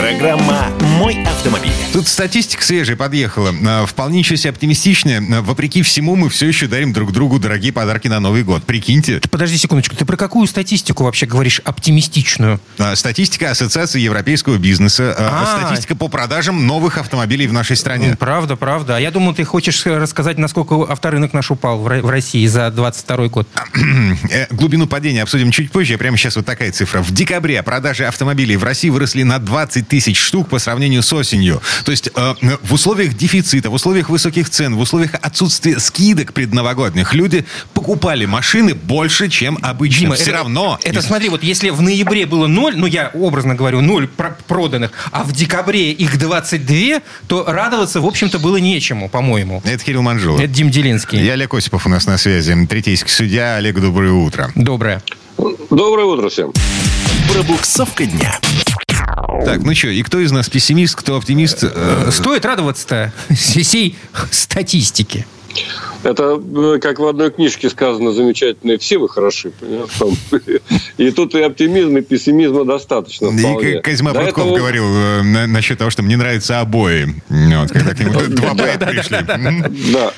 Программа «Мой автомобиль». Тут статистика свежая подъехала. А, Вполне еще себе оптимистичная. А, Вопреки всему, мы все еще дарим друг другу дорогие подарки на Новый год. Прикиньте. Подожди секундочку, ты про какую статистику вообще говоришь оптимистичную? А, Статистика Ассоциации европейского бизнеса. а, А. Статистика по продажам новых автомобилей в нашей стране. Правда, правда. А я думал, ты хочешь рассказать, насколько авторынок наш упал в России за 22 год. Э, Глубину падения обсудим чуть позже. Прямо сейчас вот такая цифра. В декабре продажи автомобилей в России выросли на 20 тысяч штук по сравнению с осенью. То есть э, в условиях дефицита, в условиях высоких цен, в условиях отсутствия скидок предновогодних люди покупали машины больше, чем обычно. Дима, Все это- равно. Это смотри, вот если в ноябре было ноль, ну я образно говорю, ноль про- проданных, а в декабре их 22, то радоваться, в общем-то, было нечему, по-моему. Это Кирилл Манжулов. Это Дим Делинский. Я Олег Осипов у нас на связи. Третейский судья. Олег, доброе утро. Доброе. Доброе утро всем. Пробуксовка дня. Так, ну что, и кто из нас пессимист, кто оптимист? Э, Стоит радоваться-то сей статистике. Это, э, как в одной книжке сказано, замечательно, все вы хороши. понимаешь. И тут и оптимизма, и пессимизма достаточно. И вполне. Козьма До этого- говорил э, на- насчет того, что мне нравятся обои. Вот, когда к нему два поэта пришли. Да.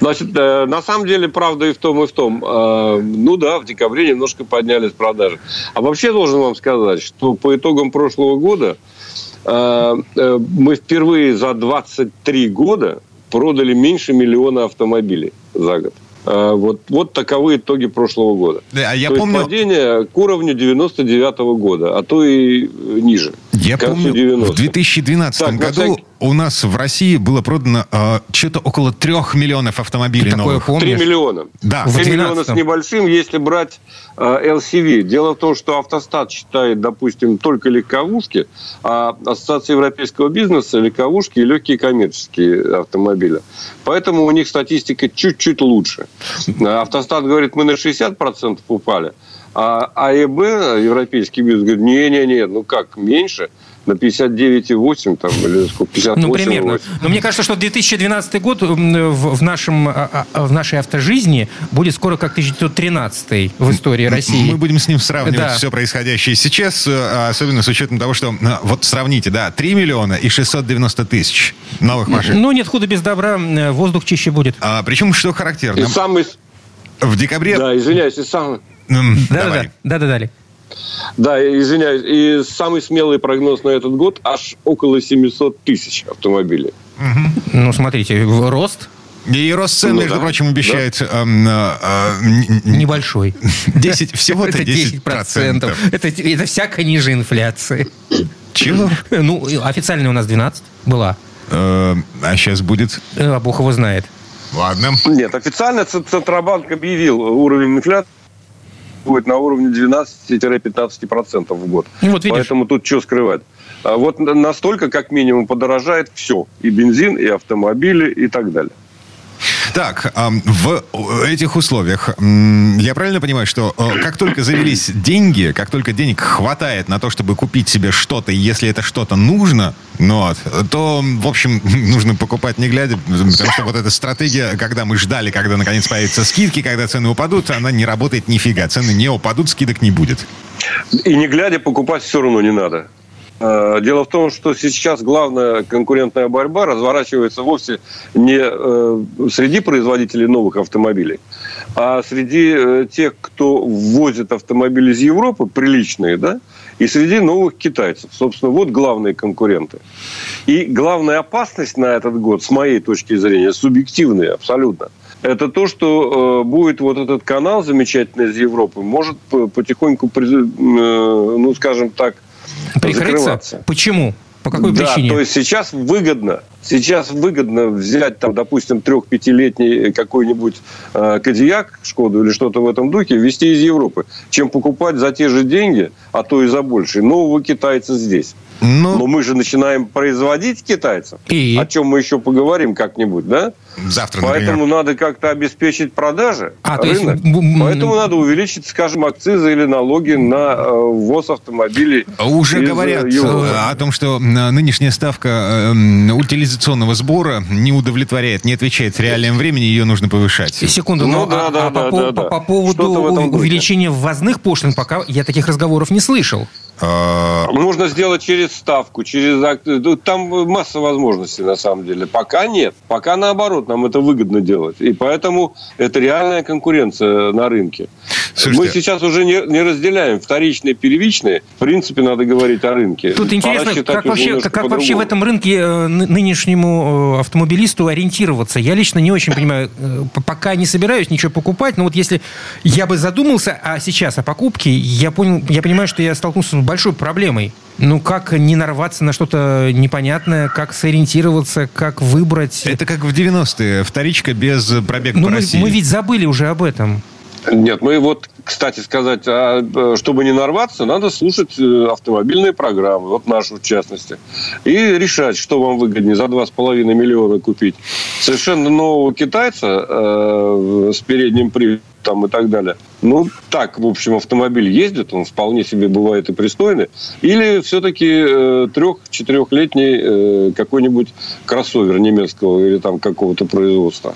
Значит, э, на самом деле, правда и в том, и в том. Э, Ну да, в декабре немножко поднялись продажи. А вообще должен вам сказать, что по итогам прошлого года э, мы впервые за 23 года продали меньше миллиона автомобилей за год. Вот, вот таковы итоги прошлого года. Да, а я то помню- есть падение к уровню 99 года, а то и ниже. Я концу помню, 90-х. в 2012 Так, году всякий- у нас в России было продано э, что-то около трех миллионов автомобилей Ты такое новых. 3 помнишь? миллиона. Да. В 3 миллиона с 12-м. небольшим, если брать э, LCV. Дело в том, что автостат считает, допустим, только легковушки, а Ассоциация европейского бизнеса легковушки и легкие коммерческие автомобили. Поэтому у них статистика чуть-чуть лучше. Автостат говорит, мы на 60% упали, а АЭБ, европейский бизнес, говорит, не-не-не, ну как, меньше? На 59,8 там, или сколько, 58,8. Ну, примерно. Но мне кажется, что 2012 год в, в нашем, а, а, в нашей автожизни будет скоро как 1913 в истории России. Мы будем с ним сравнивать Да. все происходящее сейчас, э, особенно с учетом того, что, э, вот сравните, да, 3 миллиона и 690 тысяч новых машин. Ну, нет худа без добра, воздух чище будет. А, причем, что И характерно, самый, в декабре... да, извиняюсь, и самый, Да-да-да. давай. Да-да-да. Да, извиняюсь. И самый смелый прогноз на этот год аж около 700 тысяч автомобилей. Ну, смотрите, рост И рост цен, Ну, между да. прочим, обещает эм, э, э, н- небольшой. 10, всего-то Это 10 процентов. Это, это всяко ниже инфляции. Чего? Ну, официально у нас 12 была. Э, А сейчас будет... Э, А бог его знает. Ладно. Нет, официально Центробанк объявил уровень инфляции будет на уровне 12-15% в год. Ну, вот видишь. Поэтому тут что скрывать. А вот на- настолько, как минимум, подорожает все. И бензин, и автомобили, и так далее. Так, в этих условиях я правильно понимаю, что э, как только завелись деньги, как только денег хватает на то, чтобы купить себе что-то, если это что-то нужно, ну вот, то, в общем, нужно покупать не глядя, потому что вот эта стратегия, когда мы ждали, когда наконец появятся скидки, когда цены упадут, она не работает нифига. Цены не упадут, скидок не будет. И не глядя, покупать все равно не надо. Э, Дело в том, что сейчас главная конкурентная борьба разворачивается вовсе не э, среди производителей новых автомобилей, а среди э, тех, кто ввозит автомобили из Европы, приличные, да, и среди новых китайцев. Собственно, вот главные конкуренты. И главная опасность на этот год, с моей точки зрения, субъективная абсолютно, это то, что будет вот этот канал замечательный из Европы, может потихоньку, ну, скажем так? Закрываться. Почему? По какой да, причине? то есть сейчас выгодно, сейчас выгодно взять там, допустим, трех-пятилетний какой-нибудь э, Кадиак, Шкоду или что-то в этом духе, везти из Европы, чем покупать за те же деньги, а то и за больше, нового китайца здесь. Ну, Но мы же начинаем производить китайцев, И? о чем мы еще поговорим как-нибудь, да? Завтра, Поэтому например. надо как-то обеспечить продажи. А, то есть, рынок. м, Поэтому надо увеличить, скажем, акцизы или налоги на э, ввоз автомобилей. Уже из, э, говорят Европы. э, о том, что нынешняя ставка э, м, утилизационного сбора не удовлетворяет, не отвечает в реальном времени, ее нужно повышать. Секунду, Ну но да, а- да, а да, по, по- да, да. по поводу увеличения ввозных пошлин, пока я таких разговоров не слышал. Э, Можно сделать через ставку, через ну, Там масса возможностей на самом деле. Пока нет. Пока наоборот, нам это выгодно делать. И поэтому это реальная конкуренция на рынке. Слушайте, Мы сейчас уже не, не разделяем вторичные и первичные. В принципе, надо говорить о рынке. Тут интересно, как вообще, как, как вообще в этом рынке э, ны- нынешнему э, автомобилисту ориентироваться? Я лично не очень понимаю, э, пока не собираюсь ничего покупать, но вот если я бы задумался а сейчас о покупке, я понял, я понимаю, что я столкнулся с большой проблемой. Ну, как не нарваться на что-то непонятное, как сориентироваться, как выбрать... Это как в 90-е. Вторичка без пробега Ну, по мы, России. мы ведь забыли уже об этом. Нет, мы вот, кстати сказать, а, э, чтобы не нарваться, надо слушать э, автомобильные программы, вот нашу в частности, и решать, что вам выгоднее за 2,5 миллиона купить. Совершенно нового китайца э, с передним приводом и так далее. Ну, так, в общем, автомобиль ездит, он вполне себе бывает и пристойный. Или все-таки э, трех-четырехлетний э, какой-нибудь кроссовер немецкого или там какого-то производства.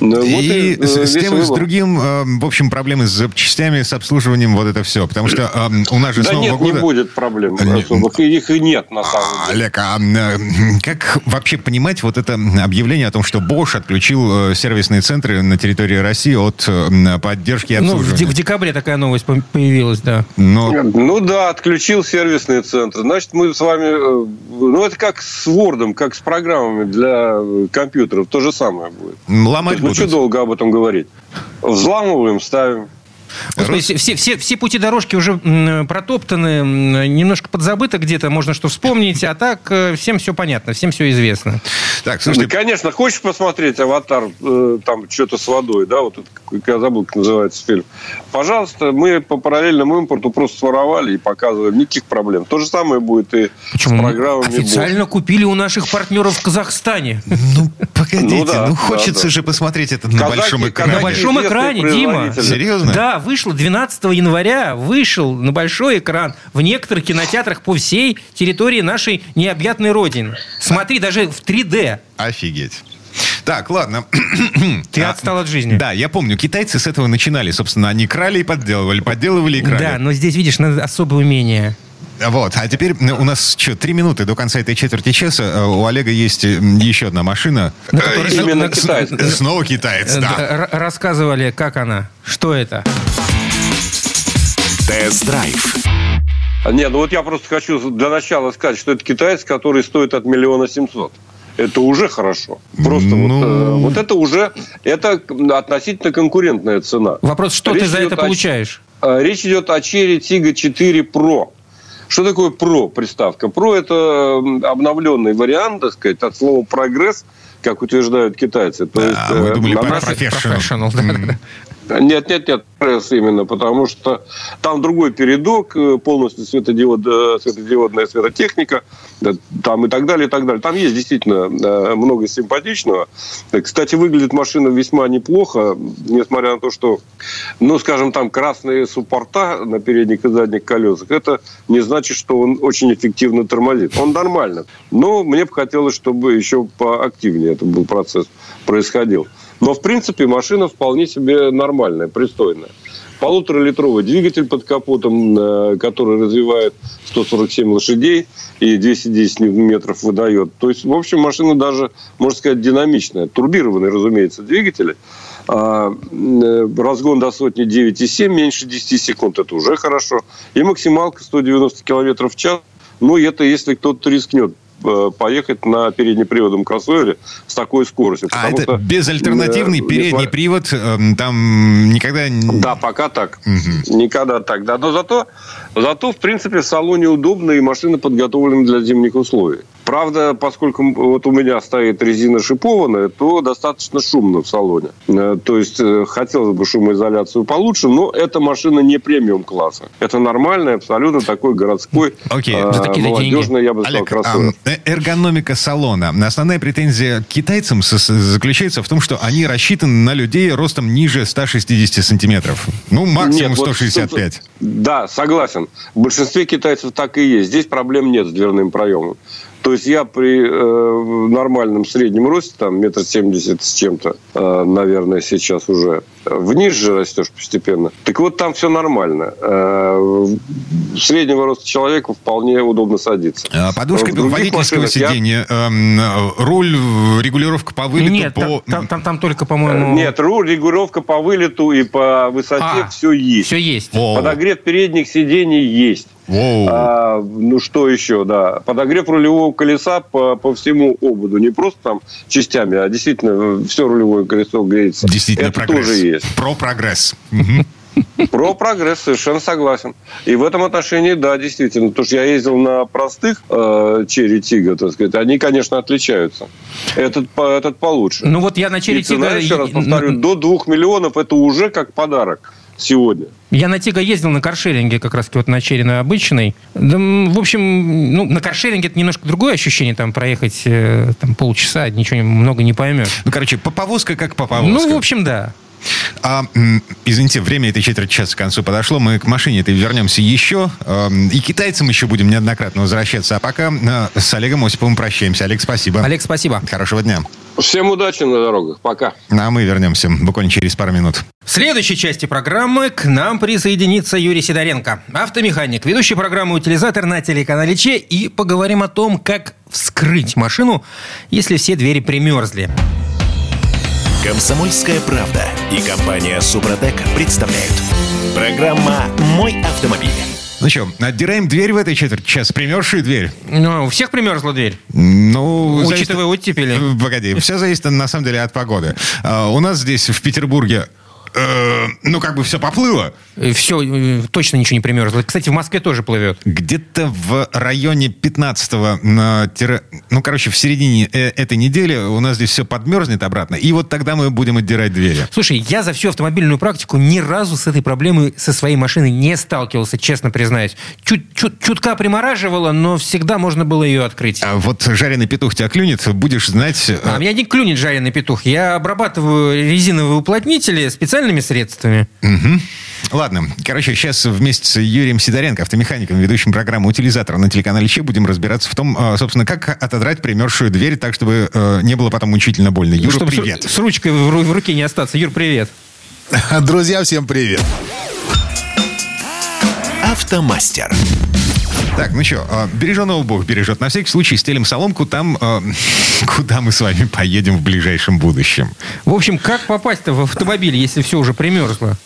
Ну, вот и и, э, с, с тем и с другим, э, в общем, проблемы с запчастями, с обслуживанием, вот это все. Потому что э, у нас же с Да Нового нет, года... не будет проблем Не- особых. Их и нет, на самом А, деле. Олег, а э, как вообще понимать вот это объявление о том, что Bosch отключил э, сервисные центры на территории России от э, поддержки и Ну, в, обслуживания? де- в декабре такая новость по- появилась, да. Но Ну да, отключил сервисные центры. Значит, мы с вами... э, Ну, это как с Word, как с программами для э, компьютеров. То же самое будет. ломать ну, будут. что долго об этом говорить? Взламываем, ставим. Господи, все, все, все, все пути дорожки уже протоптаны, немножко подзабыто где-то, можно что вспомнить, а так э, всем все понятно, всем все известно. Так, Ну, слушайте, конечно, хочешь посмотреть «Аватар», э, там что-то с водой, да, вот я забыл, как называется фильм. Пожалуйста, мы по параллельному импорту просто своровали и показываем. Никаких проблем. То же самое будет и с программами. Официально купили у наших партнеров в Казахстане. ну погодите, ну, Ну да, да, хочется да. же посмотреть это на Казахи- большом экране. На большом экране, Дима. Серьезно? Да, вышло 12 января, вышел на большой экран в некоторых кинотеатрах по всей территории нашей необъятной родины. Смотри, даже в 3D. Офигеть. Так, ладно. Ты А, отстал от жизни. Да, я помню, китайцы с этого начинали. Собственно, они крали и подделывали, подделывали и крали. Да, но здесь, видишь, надо особое умение. Вот, а теперь м, у нас что, три минуты до конца этой четверти часа. Э, У Олега есть э, еще одна машина. На которой- Э, Именно китайская. Снова китаец, Э, да. Рассказывали, как она, что это. Тест-драйв. Нет, ну вот я просто хочу для начала сказать, что это китаец, который стоит от миллиона семьсот. Это уже хорошо. Просто Ну. вот, э, вот это уже это относительно конкурентная цена. Вопрос, что Речь ты за это о- получаешь? Э, Речь идет о Cherry Tiggo 4 Pro. Что такое Pro приставка? Pro это обновленный вариант, так сказать, от слова прогресс, как утверждают китайцы. То есть, А, мы э, думали про профессионал. Да, да, да. Нет, нет, нет, пресс именно, потому что там другой передок, э, полностью светодиод, э, светодиодная светотехника, там и так далее, и так далее. Там есть действительно э, много симпатичного. Кстати, выглядит машина весьма неплохо, несмотря на то, что, ну, скажем, там красные суппорта на передних и задних колесах, это не значит, что он очень эффективно тормозит. Он нормально. Но мне бы хотелось, чтобы еще поактивнее этот был процесс происходил. Но, в принципе, машина вполне себе нормальная, пристойная. Полуторалитровый двигатель под капотом, э, который развивает 147 лошадей и 210 ньютон-метров выдает. То есть, в общем, машина даже, можно сказать, динамичная. Турбированный, разумеется, двигатель. А, э, разгон до сотни 9,7, меньше 10 секунд. Это уже хорошо. И максималка 190 километров в час. Ну, это если кто-то рискнет поехать на переднеприводном кроссовере с такой скоростью. А это что, безальтернативный э, передний несмотря- привод, эм, там никогда... не- Да, пока так. Никогда так. Да. Но зато, зато, в принципе, в салоне удобно, и машина подготовлена для зимних условий. Правда, поскольку вот у меня стоит резина шипованная, то достаточно шумно в салоне. Э, то есть э, хотелось бы шумоизоляцию получше, но эта машина не премиум класса. Это нормальный, абсолютно такой городской, Окей. э, такие молодежный, я бы сказал, Олег, кроссовер. а, эргономика салона. Основная претензия к китайцам заключается в том, что они рассчитаны на людей ростом ниже 160 сантиметров. Ну, максимум Нет, вот 165. тут- да, согласен. В большинстве китайцев так и есть. Здесь проблем нет с дверным проемом. То есть я при э, нормальном среднем росте, там, метр семьдесят с чем-то, э, наверное, сейчас уже, э, вниз же растешь постепенно. Так вот, там все нормально. Э, среднего роста человеку вполне удобно садиться. А, Подушка водительского машинах я- сиденья, эм, э, руль, э, регулировка по вылету, Нет, по... там, там- там- только, по-моему... Нет, руль, регулировка по вылету и по высоте, А, все есть. Все есть. Воу. Подогрев передних сидений есть. Воу. А, ну что еще, да. Подогрев рулевого колеса по, по всему ободу. Не просто там частями, а действительно все рулевое колесо греется. Действительно Это прогресс. тоже есть. Про прогресс. Про прогресс совершенно согласен. И в этом отношении, да, действительно. Потому что я ездил на простых э, Черри Тига, так сказать. Они, конечно, отличаются. Этот, по- этот получше. Ну вот я на Черри Тига... еще раз повторю, до двух миллионов это уже как подарок сегодня. Я на Тига ездил на каршеринге, как раз вот на Черри на обычной. Да, в общем, ну, на каршеринге это немножко другое ощущение, там проехать э, там, полчаса, ничего много не поймешь. Ну, короче, по- повозка как по повозке. Ну, в общем, да. А, извините, время этой четверти часа к концу подошло. Мы к машине этой вернемся еще. Эм, И китайцам еще будем неоднократно возвращаться. А пока э, с Олегом Осиповым прощаемся. Олег, спасибо. Олег, спасибо. Хорошего дня. Всем удачи на дорогах. Пока. А мы вернемся буквально через пару минут. В следующей части программы к нам присоединится Юрий Сидоренко, автомеханик, ведущий программы «Утилизатор» на телеканале Че, и поговорим о том, как вскрыть машину, если все двери примерзли. Комсомольская правда и компания Супротек представляют. Программа «Мой автомобиль». Ну что, отдираем дверь в этой четверти часа, примерзшую дверь. Ну, у всех примерзла дверь, Ну, учитывая оттепели. Э, Погоди, все зависит на самом деле от погоды. А, У нас здесь в Петербурге, э, ну как бы все поплыло. Все, точно ничего не примерзло. Кстати, в Москве тоже плывет. Где-то в районе 15-го, на тире- ну, короче, в середине э, этой недели у нас здесь все подмерзнет обратно. И вот тогда мы будем отдирать двери. Слушай, я за всю автомобильную практику ни разу с этой проблемой со своей машиной не сталкивался, честно признаюсь. Чуть, чуть, чутка примораживала, но всегда можно было ее открыть. А вот жареный петух тебя клюнет, будешь знать... э, А меня не клюнет жареный петух. Я обрабатываю резиновые уплотнители специальными средствами. Мгм. Ладно, короче, сейчас вместе с Юрием Сидоренко, автомехаником, ведущим программу «Утилизатор» на телеканале Че, будем разбираться в том, а, собственно, как отодрать примерзшую дверь так, чтобы э, не было потом мучительно больно. Юра, Чтобы с- привет. С, ручкой в, в руке не остаться. Юр, привет. Друзья, всем привет. Автомастер. Так, ну что, береженого Бог бережет. На всякий случай стелим соломку там, э, куда мы с вами поедем в ближайшем будущем. В общем, как попасть-то в автомобиль, если все уже примерзло?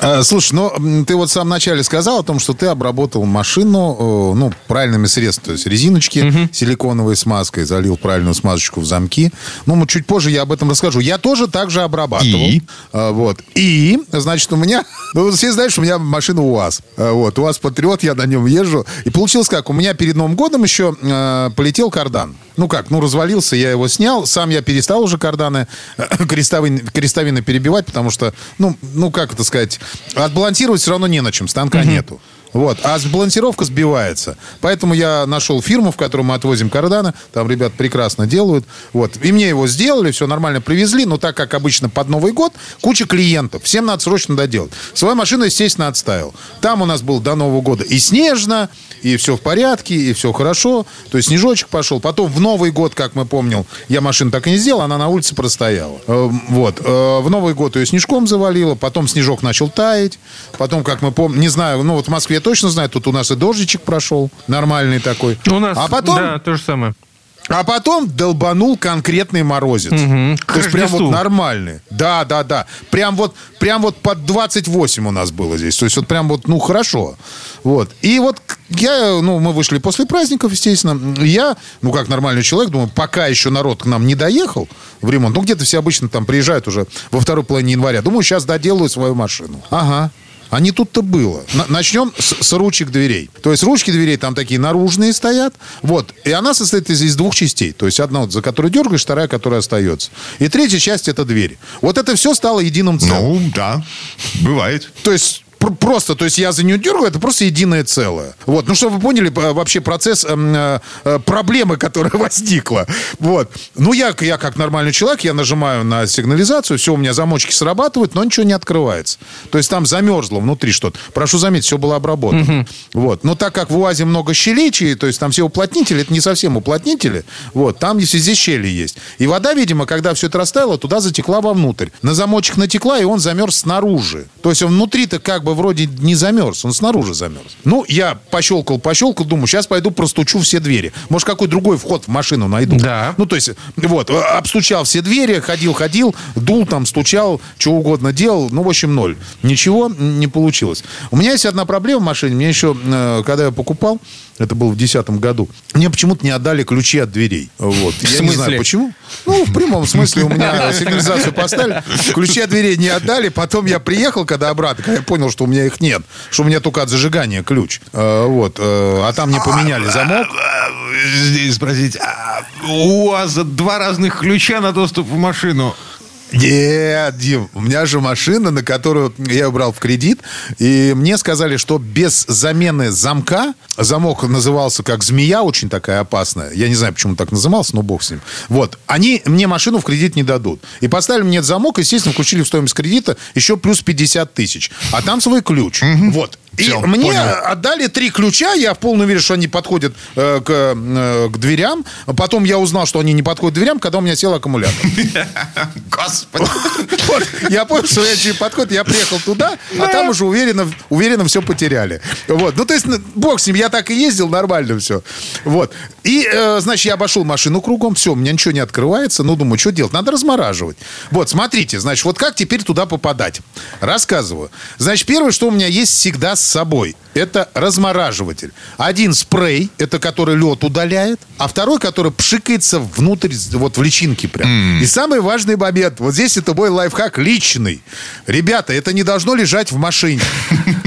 А, Слушай, ну ты вот в самом начале сказал о том, что ты обработал машину, э, ну, правильными средствами, то есть резиночки силиконовой смазкой, залил правильную смазочку в замки. Ну, мы чуть позже я об этом расскажу. Я тоже так же обрабатывал. И? А, Вот. И, значит, у меня, ну, все знают, что у меня машина УАЗ. А, Вот, УАЗ Патриот, я на нем езжу. И получилось как, у меня перед Новым годом еще э, полетел кардан. Ну как, ну развалился, я его снял. Сам я перестал уже карданы крестовины, крестовины перебивать, потому что, ну, ну как это сказать, отбалансировать все равно не на чем, станка нету. Вот. А балансировка сбивается. Поэтому я нашел фирму, в которую мы отвозим карданы. Там ребят прекрасно делают. Вот. И мне его сделали, все нормально привезли. Но так как обычно под Новый год, куча клиентов. Всем надо срочно доделать. Свою машину, естественно, отставил. Там у нас было до Нового года и снежно, и все в порядке, и все хорошо. То есть снежочек пошел. Потом в Новый год, как мы помним, я машину так и не сделал, она на улице простояла. Э, Вот. Э, В Новый год ее снежком завалило, потом снежок начал таять. Потом, как мы помним, не знаю, ну вот в Москве я точно знаю, тут у нас и дождичек прошел, нормальный такой. У нас, а потом, да, то же самое. а потом долбанул конкретный морозец. К То есть прям вот нормальный. Да, да, да. Прям вот, прям вот под 28 у нас было здесь. То есть вот прям вот, ну, хорошо. Вот. И вот я, ну, мы вышли после праздников, естественно. Я, ну, как нормальный человек, думаю, пока еще народ к нам не доехал в ремонт, ну, где-то все обычно там приезжают уже во второй половине января. Думаю, сейчас доделаю свою машину. Ага. А не тут-то было. На- начнем с, с ручек дверей. То есть ручки дверей там такие наружные стоят. Вот. И она состоит из, из двух частей. То есть одна, вот, за которую дергаешь, вторая, которая остается. И третья часть это дверь. Вот это все стало единым целым. Ну, да, бывает. То есть просто, то есть я за нее дергаю, это просто единое целое. Вот, ну чтобы вы поняли вообще процесс эм, э, э, проблемы, которая возникла. Вот. Ну я, я как нормальный человек, я нажимаю на сигнализацию, все, у меня замочки срабатывают, но ничего не открывается. То есть там замерзло внутри что-то. Прошу заметить, все было обработано. Вот. Но так как в УАЗе много щелей, то есть там все уплотнители, это не совсем уплотнители, вот, там если здесь щели есть. И вода, видимо, когда все это растаяло, туда затекла вовнутрь. На замочек натекла, и он замерз снаружи. То есть он внутри-то как бы вроде не замерз, он снаружи замерз. Ну, я пощелкал, пощелкал, думаю, сейчас пойду простучу все двери. Может, какой другой вход в машину найду. Да. Ну, то есть, вот, э, обстучал все двери, ходил, ходил, дул там, стучал, что угодно делал. Ну, в общем, ноль. Ничего не получилось. У меня есть одна проблема в машине. Мне еще, э, когда я покупал, это было в 2010 году, мне почему-то не отдали ключи от дверей. Вот. Я не смысле? знаю, почему. Ну, в прямом смысле у меня сигнализацию поставили, ключи от дверей не отдали. Потом я приехал, когда обратно, когда я понял, что у меня их нет, что у меня только от зажигания ключ. Э, Вот. э, А там мне поменяли замок. Здесь спросить, а у вас два разных ключа на доступ в машину? Нет, Дим, у меня же машина, на которую я брал в кредит, и мне сказали, что без замены замка, замок назывался как змея, очень такая опасная, я не знаю, почему так назывался, но бог с ним. Вот, они мне машину в кредит не дадут. И поставили мне замок, естественно, включили в стоимость кредита еще плюс 50 тысяч. А там свой ключ. Вот. И Всё, мне понял. отдали три ключа, я в полной уверен, что они подходят э, к, э, к дверям. Потом я узнал, что они не подходят к дверям, когда у меня сел аккумулятор. Господи. Я понял, что я не подходит, я приехал туда, а там уже уверенно, уверенно все потеряли. Вот, ну то есть, бог с ним, я так и ездил, нормально все. Вот, и, э, значит, я обошел машину кругом, все, у меня ничего не открывается, ну, думаю, что делать, надо размораживать. Вот, смотрите, значит, вот как теперь туда попадать? Рассказываю. Значит, первое, что у меня есть всегда с собой, это размораживатель. Один спрей, это который лед удаляет, а второй, который пшикается внутрь, вот в личинки прям. И самый важный момент, вот здесь это мой лайфхак личный. Ребята, это не должно лежать в машине.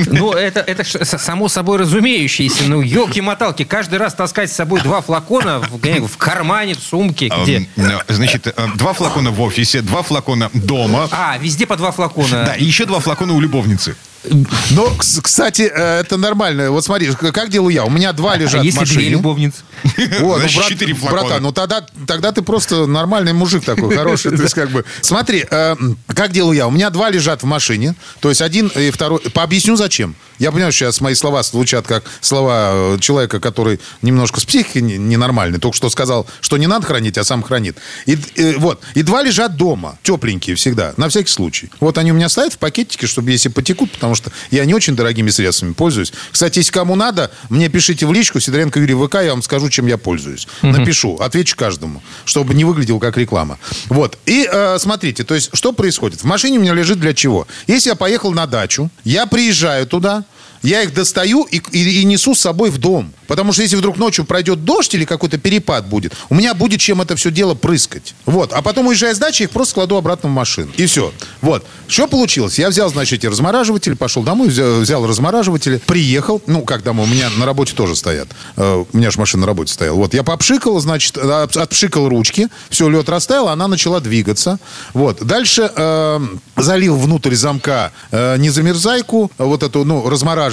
Ну, это, это само собой разумеющееся. Ну, елки-моталки, каждый раз таскать с собой два флакона в, где- в кармане, в сумке, где? Эм, ну, Значит, э, два флакона в офисе, два флакона дома. А, везде по два флакона. Да, и еще два флакона у любовницы. Но, кс- кстати, э, это нормально. Вот смотри, как делаю я? У меня два А лежат в если две машине. любовницы? О, ну, Значит, брат- четыре флакона. братан, ну тогда, тогда ты просто нормальный мужик такой, хороший. То есть, как бы, смотри, э, как делаю я? У меня два лежат в машине, то есть один и второй. Пообъясню, зачем. Я понимаю, что сейчас мои слова звучат как слова э, человека, который немножко с психикой не- ненормальный, только что сказал, что не надо хранить, а сам хранит. И, э, вот, и два лежат дома, тепленькие всегда, на всякий случай. Вот они у меня стоят в пакетике, чтобы если потекут, потому что я не очень дорогими средствами пользуюсь. Кстати, если кому надо, мне пишите в личку, Сидоренко Юрий ВК, я вам скажу, чем я пользуюсь. Напишу, отвечу каждому, чтобы не выглядело как реклама. Вот. И э, смотрите, то есть, что происходит? В машине у меня лежит для чего? Если я поехал на дачу, я приезжаю туда, я их достаю и, и- и несу с собой в дом. Потому что если вдруг ночью пройдет дождь или какой-то перепад будет, у меня будет чем это все дело прыскать. Вот. А потом, уезжая с дачи, их просто кладу обратно в машину. И все. Вот. Что получилось? Я взял, значит, эти размораживатели, пошел домой, взял, взял размораживатели, приехал. Ну, как домой? У меня на работе тоже стоят. Э, У меня же машина на работе стояла. Вот. Я попшикал, значит, от- отпшикал ручки. Все, лед растаял, она начала двигаться. Вот. Дальше э, залил внутрь замка э, незамерзайку, вот эту, ну, размораживатель.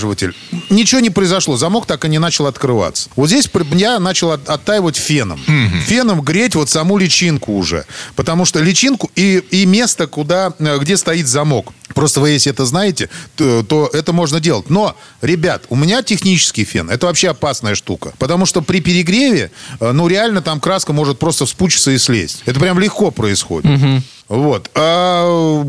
Ничего не произошло. Замок так и не начал открываться. Вот здесь я начал от- оттаивать феном. Феном греть вот саму личинку уже. Потому что личинку и, и место, куда, э, где стоит замок. Просто вы, если это знаете, то, то это можно делать. Но, ребят, у меня технический фен. Это вообще опасная штука. Потому что при перегреве, э, ну, реально там краска может просто вспучиться и слезть. Это прям легко происходит. Вот. А,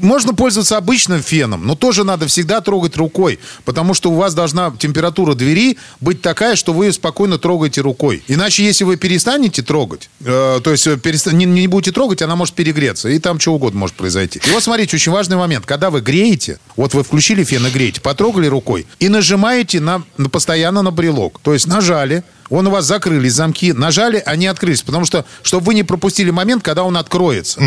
можно пользоваться обычным феном, но тоже надо всегда трогать рукой, потому что у вас должна температура двери быть такая, что вы спокойно трогаете рукой. Иначе, если вы перестанете трогать, э, то есть э, переста- не, не будете трогать, она может перегреться, и там что угодно может произойти. И вот смотрите, очень важный момент. Когда вы греете, вот вы включили фен и греете, потрогали рукой и нажимаете на, на- постоянно на брелок. То есть нажали, Он у вас закрылись замки, нажали, они открылись. Потому что, чтобы вы не пропустили момент, когда он откроется.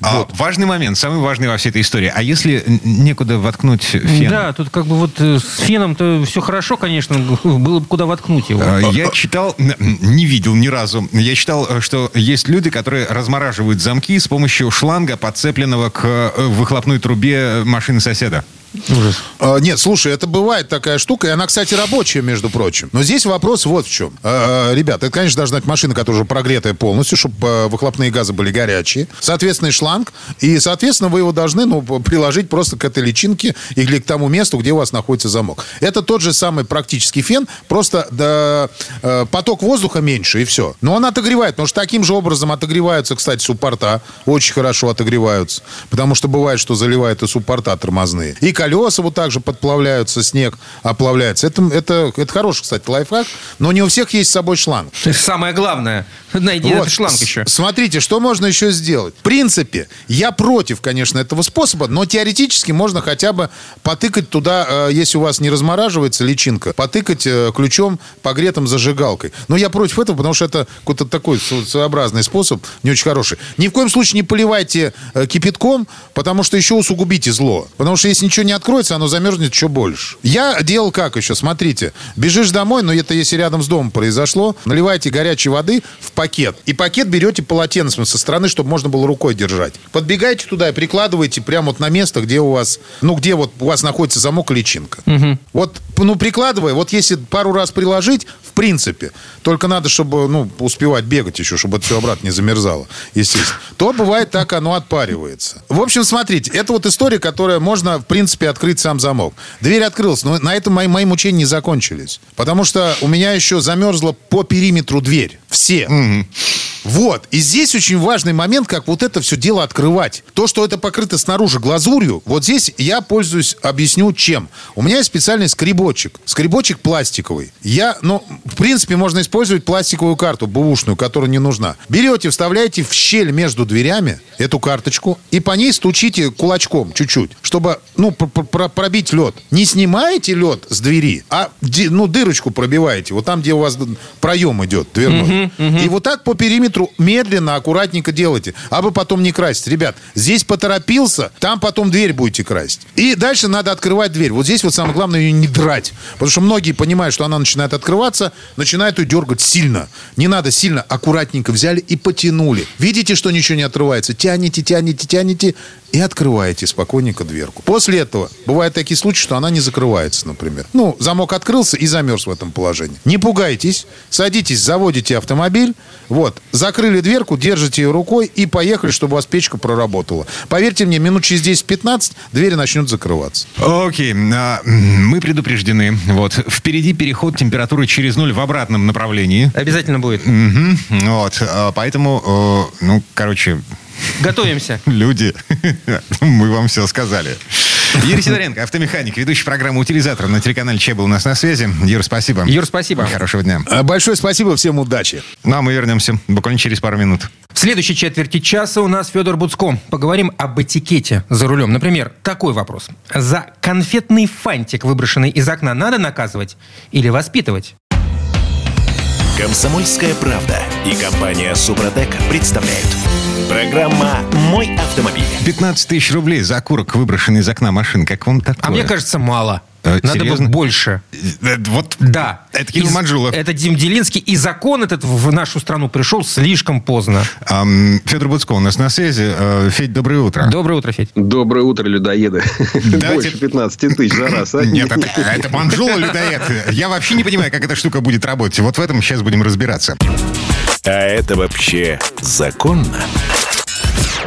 А, важный момент, самый важный во всей этой истории. А если некуда воткнуть фен? Да, тут как бы вот э, с феном-то все хорошо, конечно, было бы куда воткнуть его. А, Я читал, не видел ни разу, я читал, э, что есть люди, которые размораживают замки с помощью шланга, подцепленного к э, выхлопной трубе машины соседа. А, Нет, слушай, это бывает такая штука, и она, кстати, рабочая, между прочим. Но здесь вопрос вот в чем. А, а, Ребята, это, конечно, должна быть машина, которая уже прогретая полностью, чтобы выхлопные газы были горячие. Соответственно, и шланг. И, соответственно, вы его должны ну, приложить просто к этой личинке или к тому месту, где у вас находится замок. Это тот же самый практический фен, просто да, поток воздуха меньше, и все. Но он отогревает, потому что таким же образом отогреваются, кстати, суппорта. Очень хорошо отогреваются. Потому что бывает, что заливают и суппорта тормозные. И колеса вот так же подплавляются, снег оплавляется. Это, это, это хороший, кстати, лайфхак. Но не у всех есть с собой шланг. Самое главное. Найди Вот, этот шланг еще. Смотрите, что можно еще сделать. В принципе, я против, конечно, этого способа, но теоретически можно хотя бы потыкать туда, э, если у вас не размораживается личинка, потыкать э, ключом погретым зажигалкой. Но я против этого, потому что это какой-то такой своеобразный способ, не очень хороший. Ни в коем случае не поливайте э, кипятком, потому что еще усугубите зло. Потому что если ничего не откроется, оно замерзнет еще больше. Я делал как еще? Смотрите, бежишь домой, но это если рядом с домом произошло, наливаете горячей воды в пакет. И пакет берете полотенцем со стороны, чтобы можно было рукой держать. Подбегаете туда и прикладываете прямо вот на место, где у вас, ну, где вот у вас находится замок и личинка. Вот, ну, прикладывая, вот если пару раз приложить, в принципе, только надо, чтобы, ну, успевать бегать еще, чтобы это все обратно не замерзало, естественно, то бывает так, оно отпаривается. В общем, смотрите, это вот история, которая можно, в принципе, открыть сам замок. Дверь открылась, но на этом мои, мои мучения не закончились. Потому что у меня еще замерзла по периметру дверь. Все. Вот. И здесь очень важный момент, как вот это все дело открывать. То, что это покрыто снаружи глазурью, вот здесь я пользуюсь, объясню чем. У меня есть специальный скребочек. Скребочек пластиковый. Я, ну, в принципе, можно использовать пластиковую карту, бэушную, которая не нужна. Берете, вставляете в щель между дверями эту карточку и по ней стучите кулачком чуть-чуть, чтобы, ну, пр- пр- пр- пробить лед. Не снимаете лед с двери, а, ну, дырочку пробиваете. Вот там, где у вас проем идет дверной. И вот так по периметру медленно, аккуратненько делайте. А вы потом не красите. Ребят, здесь поторопился, там потом дверь будете красить. И дальше надо открывать дверь. Вот здесь вот самое главное ее не драть. Потому что многие понимают, что она начинает открываться, начинают ее дергать сильно. Не надо сильно, аккуратненько взяли и потянули. Видите, что ничего не отрывается? Тянете, тянете, тянете и открываете спокойненько дверку. После этого бывают такие случаи, что она не закрывается, например. Ну, замок открылся и замерз в этом положении. Не пугайтесь, садитесь, заводите автомобиль, вот, закрыли дверку, держите ее рукой и поехали, чтобы у вас печка проработала. Поверьте мне, минут через 10-15 двери начнут закрываться. Окей, а, м, мы предупреждены. Вот, впереди переход температуры через ноль в обратном направлении. Обязательно будет. Мгм. Вот, а, поэтому, э, ну, короче, Готовимся. люди, мы вам все сказали. Юрий Сидоренко, автомеханик, ведущий программы «Утилизатор» на телеканале Че был у нас на связи. Юр, спасибо. Юр, спасибо. Хорошего дня. А, Большое спасибо, всем удачи. Ну, а мы вернемся буквально через пару минут. В следующей четверти часа у нас Федор Буцко. Поговорим об этикете за рулем. Например, такой вопрос. За конфетный фантик, выброшенный из окна, надо наказывать или воспитывать? Комсомольская правда и компания Супротек представляют. Программа «Мой автомобиль». 15 тысяч рублей за окурок, выброшенный из окна машины. Как вам такое? А мне кажется, мало. Э, Надо серьезно? бы больше. Э, Вот Да. Это Кирилл Из- Манжулов. Это Дим Делинский. И закон этот в нашу страну пришел слишком поздно. Ам, Федор Буцко у нас на связи. Э, Федь, доброе утро. Доброе утро, Федь. Доброе утро, людоеды. Давайте- Больше 15 тысяч за раз, а? Нет, это, это Манжула людоед. Я вообще не понимаю, как эта штука будет работать. Вот в этом сейчас будем разбираться. А это вообще законно?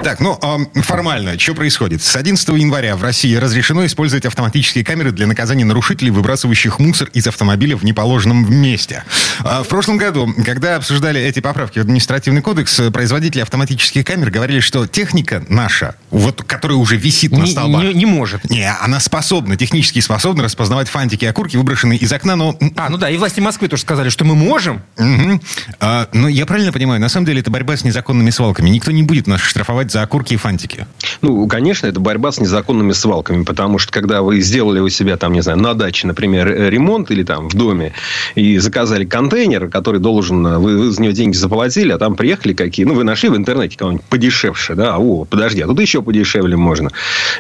Так, ну, ам, формально, что происходит? С 11 января в России разрешено использовать автоматические камеры для наказания нарушителей, выбрасывающих мусор из автомобиля в неположенном месте. А В прошлом году, когда обсуждали эти поправки в административный кодекс, производители автоматических камер говорили, что техника наша, вот, которая уже висит на Не, столбах, не- не может. Не, она способна, технически способна распознавать фантики и окурки, выброшенные из окна, но... А, ну да, и власти Москвы тоже сказали, что мы можем. Мгм. А, но я правильно понимаю, на самом деле это борьба с незаконными свалками. Никто не будет нас штрафовать за окурки и фантики? Ну, конечно, это борьба с незаконными свалками, потому что когда вы сделали у себя там, не знаю, на даче, например, ремонт или там в доме и заказали контейнер, который должен, вы, вы за него деньги заплатили, а там приехали какие, ну, вы нашли в интернете кого-нибудь подешевше, да, о, подожди, а тут еще подешевле можно.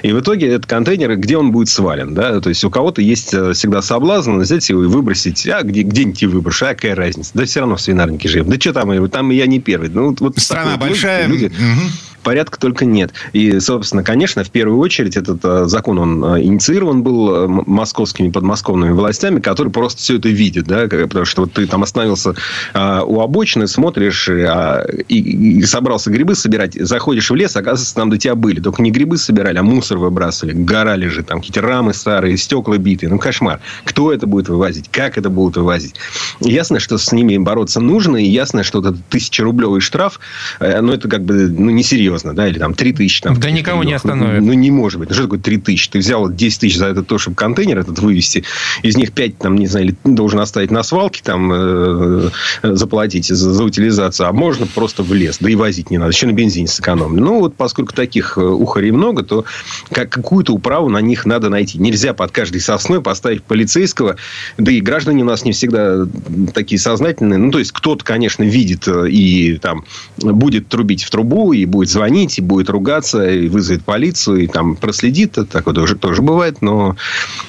И в итоге этот контейнер, где он будет свален, да, то есть у кого-то есть э, всегда соблазн взять его и выбросить, а где, где-нибудь его выброшу, а какая разница, да все равно в свинарнике живем, да что там, там я не первый. Ну, вот Страна большая. Люди, угу порядка только нет. И, собственно, конечно, в первую очередь этот э, закон, он э, инициирован был э, московскими подмосковными властями, которые просто все это видят, да, потому что вот ты там остановился у обочины, смотришь а, и, собрался грибы собирать, заходишь в лес, оказывается, там до тебя были. Только не грибы собирали, а мусор выбрасывали, гора лежит, там какие-то рамы старые, стекла битые. Ну, кошмар. Кто это будет вывозить? Как это будут вывозить? Ясно, что с ними бороться нужно, и ясно, что этот тысячерублевый штраф, ну, это как бы ну, несерьезно серьезно, да, или там 3 тысячи. Там, да никого не остановит. Ну, ну, не может быть. Ну, что такое 3 тысячи? Ты взял 10 тысяч за это то, чтобы контейнер этот вывести, из них 5, там, не знаю, или должен оставить на свалке, там, э, э, заплатить за, за утилизацию, а можно просто в лес, да и возить не надо, еще на бензине сэкономлю. Ну, вот поскольку таких э, ухарей много, то как, какую-то управу на них надо найти. Нельзя под каждой сосной поставить полицейского, да и граждане у нас не всегда такие сознательные. Ну, то есть, кто-то, конечно, видит э, и там будет трубить в трубу, и будет звонить, и будет ругаться, и вызовет полицию, и там проследит. Такое тоже, тоже бывает, но,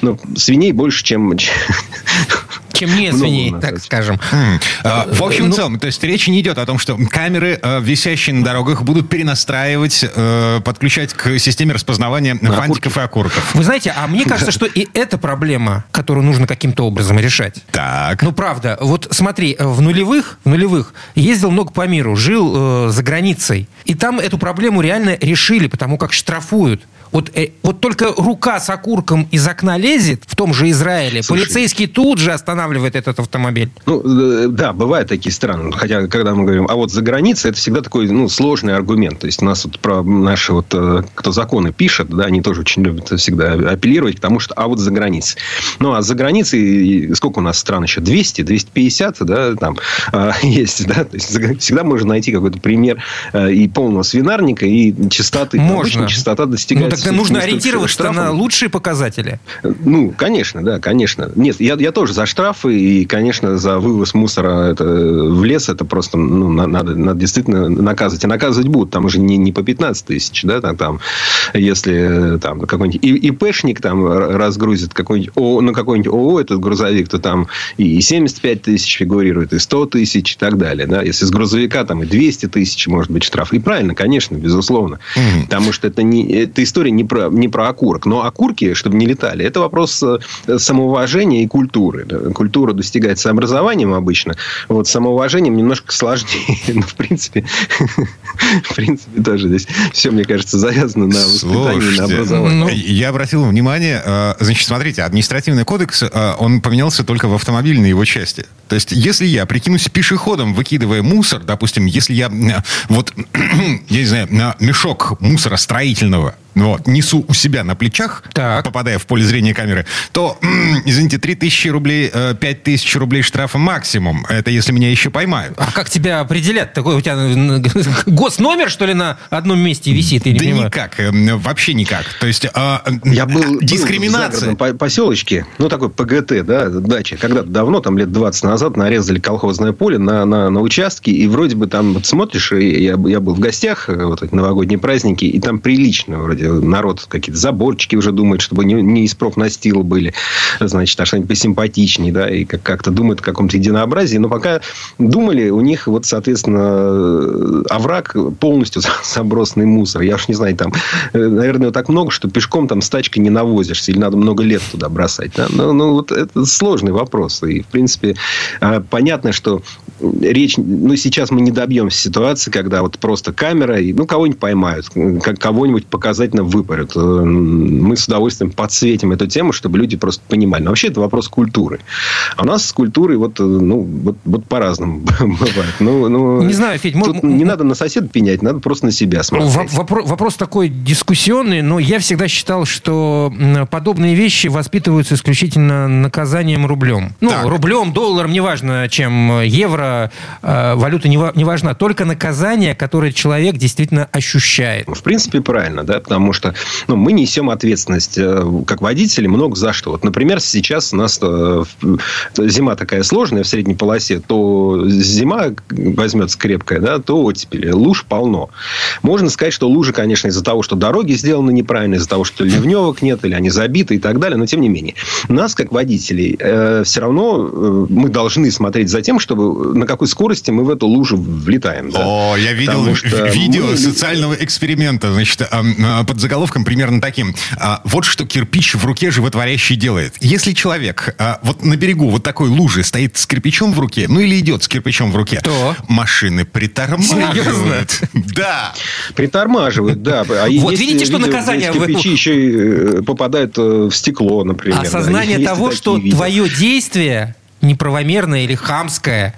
но свиней больше, чем... Чем не свиней, так скажем. А, в общем ну, целом, то есть речь не идет о том, что камеры, э, висящие на дорогах, будут перенастраивать, э, подключать к системе распознавания фантиков и окурков. Вы знаете, а мне кажется, что и эта проблема, которую нужно каким-то образом решать. Так. Ну, правда. Вот смотри, в нулевых, в нулевых ездил много по миру, жил э, за границей. И там эту проблему реально решили, потому как штрафуют. Вот, э, вот только рука с окурком из окна лезет в том же Израиле. Слушай, Полицейский тут же останавливает этот автомобиль. Ну, э, да, бывают такие страны. Хотя, когда мы говорим, а вот за границей, это всегда такой ну, сложный аргумент. То есть, у нас вот про наши вот, э, кто законы пишет, да, они тоже очень любят всегда апеллировать к тому, что а вот за границей. Ну, а за границей, сколько у нас стран еще? 200, 250, да, там э, есть, да. То есть, всегда можно найти какой-то пример э, и полного свинарника, и частоты. Можно. Обычно частота достигается... Ну, так нужно ориентироваться на лучшие показатели. Ну, конечно, да, конечно. Нет, я, я тоже за штрафы и, конечно, за вывоз мусора это, в лес это просто ну, надо, надо действительно наказывать. И наказывать будут. Там уже не, не по 15 тысяч, да, там, там если там какой-нибудь ИПшник там разгрузит какой-нибудь ООО, на какой-нибудь ООО этот грузовик, то там и 75 тысяч фигурирует, и 100 тысяч и так далее. Да? Если с грузовика там и 200 тысяч может быть штраф. И правильно, конечно, безусловно. Mm. Потому что это не эта история не про, не про окурок. Но окурки, чтобы не летали, это вопрос э, самоуважения и культуры. Культура достигается образованием обычно. Вот самоуважением немножко сложнее. Но, ну, в принципе, в принципе, тоже здесь все, мне кажется, завязано на воспитании, на образовании. Ну, я обратил внимание, э, значит, смотрите, административный кодекс, э, он поменялся только в автомобильной его части. То есть, если я прикинусь пешеходом, выкидывая мусор, допустим, если я вот, я не знаю, на мешок мусора строительного вот, несу у себя на плечах, так. попадая в поле зрения камеры, то, извините, 3 тысячи рублей, 5 э, тысяч рублей штрафа максимум. Это если меня еще поймают. А как тебя определят? Такой у тебя госномер, что ли, на одном месте висит? Я да понимаю. никак, э, вообще никак. То есть а, Я был, дискриминация. Был в поселочке, ну, такой ПГТ, да, дача. Когда-то давно, там лет 20 назад, нарезали колхозное поле на, на, на участке, и вроде бы там вот смотришь, и я, я был в гостях, э, вот эти новогодние праздники, и там прилично вроде народ какие-то заборчики уже думает, чтобы не, не из профнастила были, значит, а что-нибудь посимпатичнее, да, и как- как-то думают о каком-то единообразии. Но пока думали, у них вот, соответственно, овраг полностью забросанный мусор. Я уж не знаю, там, э, наверное, так много, что пешком там с тачкой не навозишься, или надо много лет туда бросать. Да? Но, ну, вот это сложный вопрос. И, в принципе, а, понятно, что речь... Ну, сейчас мы не добьемся ситуации, когда вот просто камера, и, ну, кого-нибудь поймают, кого-нибудь показать обязательно выпарят. Э, мы с удовольствием подсветим эту тему, чтобы люди просто понимали. Но вообще это вопрос культуры. А у нас с культурой вот, э, ну, вот, вот по-разному бывает. Ну, ну, не знаю, Федь, тут не надо на соседа пенять, надо просто на себя смотреть. Вопрос, вопрос такой дискуссионный, но я всегда считал, что подобные вещи воспитываются исключительно наказанием рублем. Ну, так. рублем, долларом, неважно, чем евро, э, валюта не, не важна. Только наказание, которое человек действительно ощущает. В принципе, правильно, да, потому что ну, мы несем ответственность э, как водители много за что. Вот, например, сейчас у нас э, зима такая сложная в средней полосе, то зима возьмется крепкая, да, то оттепели. Луж полно. Можно сказать, что лужи, конечно, из-за того, что дороги сделаны неправильно, из-за того, что ливневок нет, или они забиты и так далее, но тем не менее. Нас, как водителей, э, все равно э, мы должны смотреть за тем, чтобы на какой скорости мы в эту лужу влетаем. Да? О, я видел что видео мы... социального эксперимента, значит, а, под заголовком примерно таким. А, вот что кирпич в руке животворящий делает. Если человек а, вот на берегу вот такой лужи стоит с кирпичом в руке, ну или идет с кирпичом в руке, то машины притормаживают. Да. Притормаживают, да. А вот видите, что наказание... Кирпичи еще э, попадают э, в стекло, например. Осознание того, что твое действие неправомерное или хамское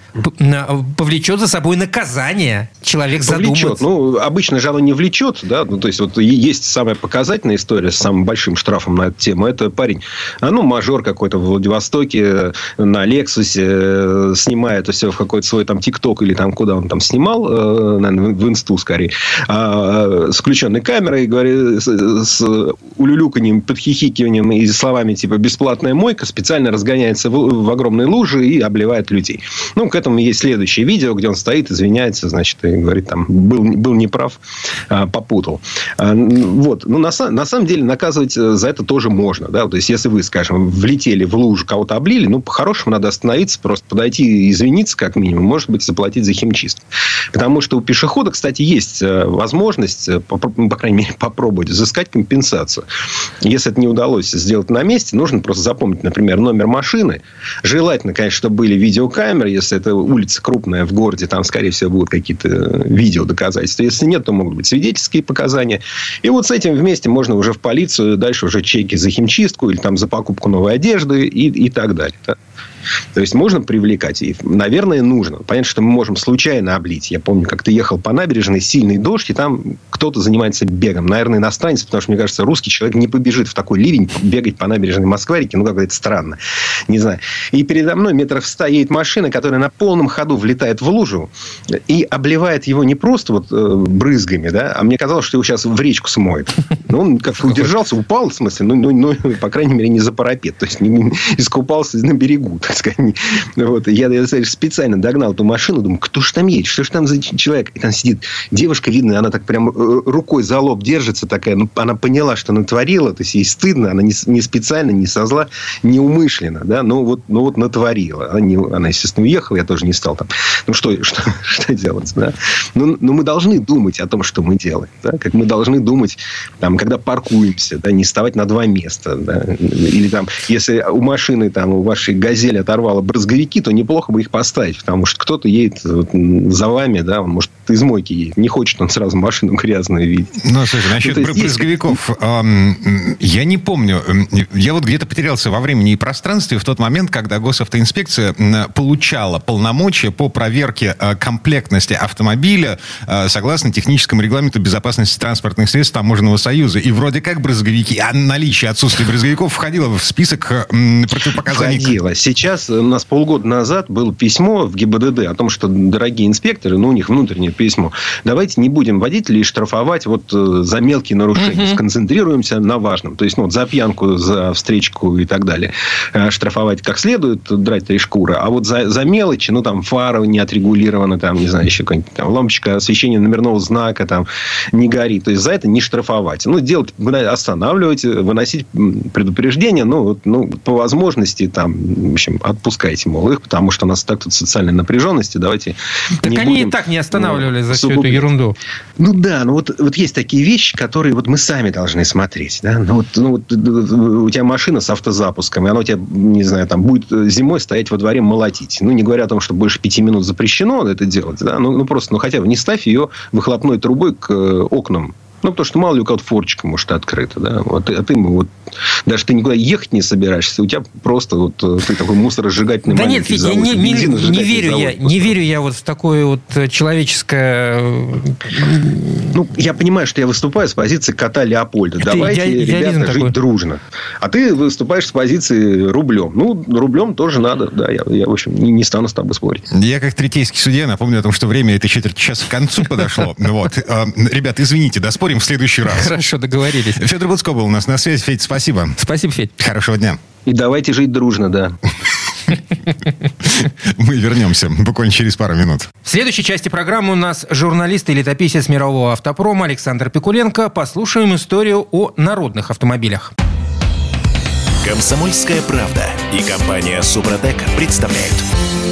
повлечет за собой наказание. Человек повлечет. задумается. Ну, обычно же оно не влечет, да. Ну, то есть, вот есть самая показательная история с самым большим штрафом на эту тему. Это парень, а, ну, мажор какой-то в Владивостоке на Лексусе э, снимает все в какой-то свой там ТикТок или там куда он там снимал, э, наверное, в инсту скорее, а, с включенной камерой, говорит, с, улюлюканьем, подхихикиванием и словами типа «бесплатная мойка» специально разгоняется в, в огромной лужи и обливает людей. Ну, к этому есть следующее видео, где он стоит, извиняется, значит, и говорит, там, был, был неправ, а, попутал. А, вот. Ну, на, на самом деле, наказывать э, за это тоже можно. Да? То есть, если вы, скажем, влетели в лужу, кого-то облили, ну, по-хорошему надо остановиться, просто подойти и извиниться, как минимум, может быть, заплатить за химчистку. Потому что у пешехода, кстати, есть э, возможность, э, по, по крайней мере, попробовать взыскать компенсацию. Если это не удалось сделать на месте, нужно просто запомнить, например, номер машины, желательно, конечно, чтобы были видеокамеры, если это улица крупная в городе, там, скорее всего, будут какие-то видео доказательства. Если нет, то могут быть свидетельские показания. И вот с этим вместе можно уже в полицию, дальше уже чеки за химчистку или там за покупку новой одежды и, и так далее. Да? То есть, можно привлекать. И, наверное, нужно. Понятно, что мы можем случайно облить. Я помню, как ты ехал по набережной, сильный дождь, и там кто-то занимается бегом. Наверное, иностранец, потому что, мне кажется, русский человек не побежит в такой ливень бегать по набережной Москварики. Ну, как-то это странно. Не знаю. И передо мной метров стоит машина, которая на полном ходу влетает в лужу и обливает его не просто вот э, брызгами, да, а мне казалось, что его сейчас в речку смоет. Но он как-то удержался, упал, в смысле, ну, ну, ну, по крайней мере, не за парапет. То есть, не, не, искупался на берегу, так сказать. Вот. Я, я специально догнал эту машину, думаю, кто же там едет, что же там за человек? И там сидит девушка, видно, она так прям э, рукой за лоб держится такая. Ну, она поняла, что натворила, то есть ей стыдно, она не, не специально, не со зла, не умышленно, да, но вот, ну, вот натворила. Она, не, она, естественно, уехала, я тоже не стал там. Ну, что, что, что делать, да? Но, ну, но мы должны думать о том, что мы делаем, да? Как мы должны думать, там, когда паркуемся, да, не вставать на два места, да? Или там, если у машины, там, у вашей газели оторвало брызговики, то неплохо бы их поставить, потому что кто-то едет за вами, да, он может из мойки едет. Не хочет он сразу машину грязную видеть. Ну, слушай, насчет ну, брызговиков. Есть... Я не помню. Я вот где-то потерялся во времени и пространстве в тот момент, когда госавтоинспекция получала полномочия по проверке э, комплектности автомобиля э, согласно техническому регламенту безопасности транспортных средств Таможенного союза. И вроде как брызговики, а наличие отсутствия брызговиков входило в список противопоказаний. Входило. Сейчас у нас полгода назад было письмо в ГИБДД о том, что дорогие инспекторы, ну, у них внутреннее письмо, давайте не будем водителей штрафовать вот э, за мелкие нарушения. Угу. Сконцентрируемся на важном. То есть, ну, вот за пьянку, за встречку и так далее э, штрафовать как следует, драть три шкуры. А вот за, за мелочи, ну, там, фара не отрегулирована, там, не знаю, еще какая-нибудь там, лампочка освещения номерного знака там не горит. То есть, за это не штрафовать. Ну, делать, останавливать, выносить предупреждение, ну, вот, ну по возможности, там, в общем, отпускайте, мол, их, потому что у нас так тут социальная напряженность, давайте Так не они будем, и так не останавливали ну, за всю эту ерунду. Ну да, ну вот, вот есть такие вещи, которые вот мы сами должны смотреть. Да? Ну, вот, ну, вот у тебя машина с автозапуском, и она у тебя, не знаю, там будет зимой стоять во дворе молотить. Ну, не говоря о том, что больше пяти минут запрещено это делать, да? ну, ну просто, ну хотя бы не ставь ее выхлопной трубой к окнам Ну, потому что мало ли у кого-то форчика может открыта, да. Вот, а ты вот, даже ты никуда ехать не собираешься, у тебя просто вот э, ты такой мусоросжигательный Да нет, Федь, я не, не, не верю я, не верю я вот в такое вот человеческое... Ну, я понимаю, что я выступаю с позиции кота Леопольда. Это Давайте, я, ребята, жить такой. дружно. А ты выступаешь с позиции рублем. Ну, рублем тоже надо, да. Я, я в общем, не, не стану с тобой спорить. Я как третейский судья напомню о том, что время этой четверти часа к концу подошло. Вот. Э, ребят, извините, доспорим в следующий раз. Хорошо, договорились. Федор Буцко был у нас на связи. Федь, спасибо. Спасибо, Федь. Хорошего дня. И давайте жить дружно, да. Мы вернемся буквально через пару минут. В следующей части программы у нас журналист и летописец мирового автопрома Александр Пикуленко. Послушаем историю о народных автомобилях. Комсомольская правда и компания Супротек представляют.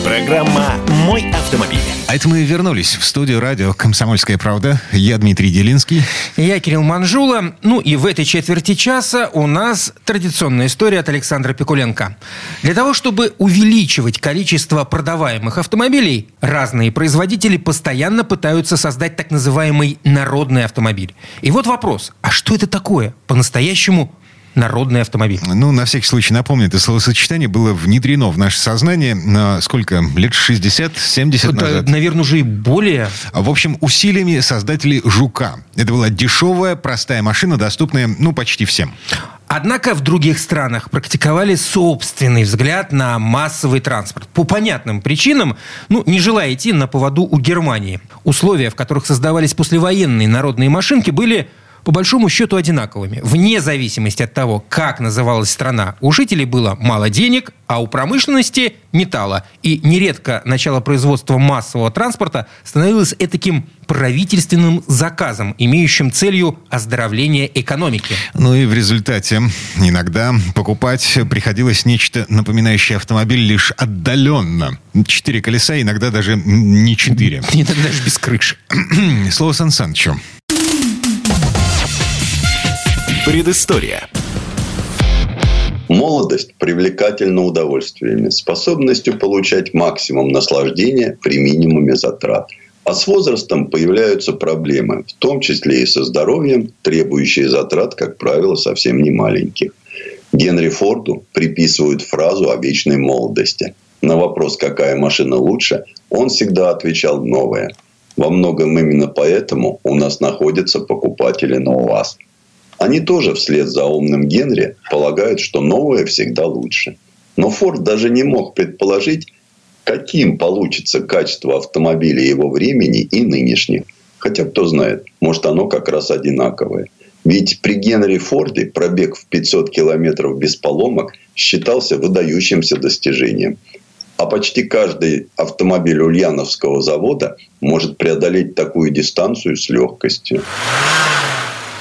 Программа «Мой автомобиль». А это мы вернулись в студию радио «Комсомольская правда». Я Дмитрий Делинский. Я Кирилл Манжула. Ну и в этой четверти часа у нас традиционная история от Александра Пикуленко. Для того, чтобы увеличивать количество продаваемых автомобилей, разные производители постоянно пытаются создать так называемый народный автомобиль. И вот вопрос, а что это такое по-настоящему народный автомобиль. Ну, на всякий случай напомню, это словосочетание было внедрено в наше сознание на сколько? Лет 60-70 назад? Наверное, уже и более. В общем, усилиями создателей «Жука». Это была дешевая, простая машина, доступная, ну, почти всем. Однако в других странах практиковали собственный взгляд на массовый транспорт. По понятным причинам, ну, не желая идти на поводу у Германии. Условия, в которых создавались послевоенные народные машинки, были по большому счету одинаковыми, вне зависимости от того, как называлась страна. У жителей было мало денег, а у промышленности – металла. И нередко начало производства массового транспорта становилось таким правительственным заказом, имеющим целью оздоровление экономики. Ну и в результате иногда покупать приходилось нечто напоминающее автомобиль лишь отдаленно. Четыре колеса, иногда даже не четыре. Иногда даже без крыши. Слово Сан Санычу. Предыстория. Молодость привлекательна удовольствиями, способностью получать максимум наслаждения при минимуме затрат. А с возрастом появляются проблемы, в том числе и со здоровьем, требующие затрат, как правило, совсем не маленьких. Генри Форду приписывают фразу о вечной молодости. На вопрос, какая машина лучше, он всегда отвечал «новая». Во многом именно поэтому у нас находятся покупатели на УАЗ – они тоже вслед за умным Генри полагают, что новое всегда лучше. Но Форд даже не мог предположить, каким получится качество автомобиля его времени и нынешних. Хотя кто знает, может оно как раз одинаковое. Ведь при Генри Форде пробег в 500 километров без поломок считался выдающимся достижением. А почти каждый автомобиль Ульяновского завода может преодолеть такую дистанцию с легкостью.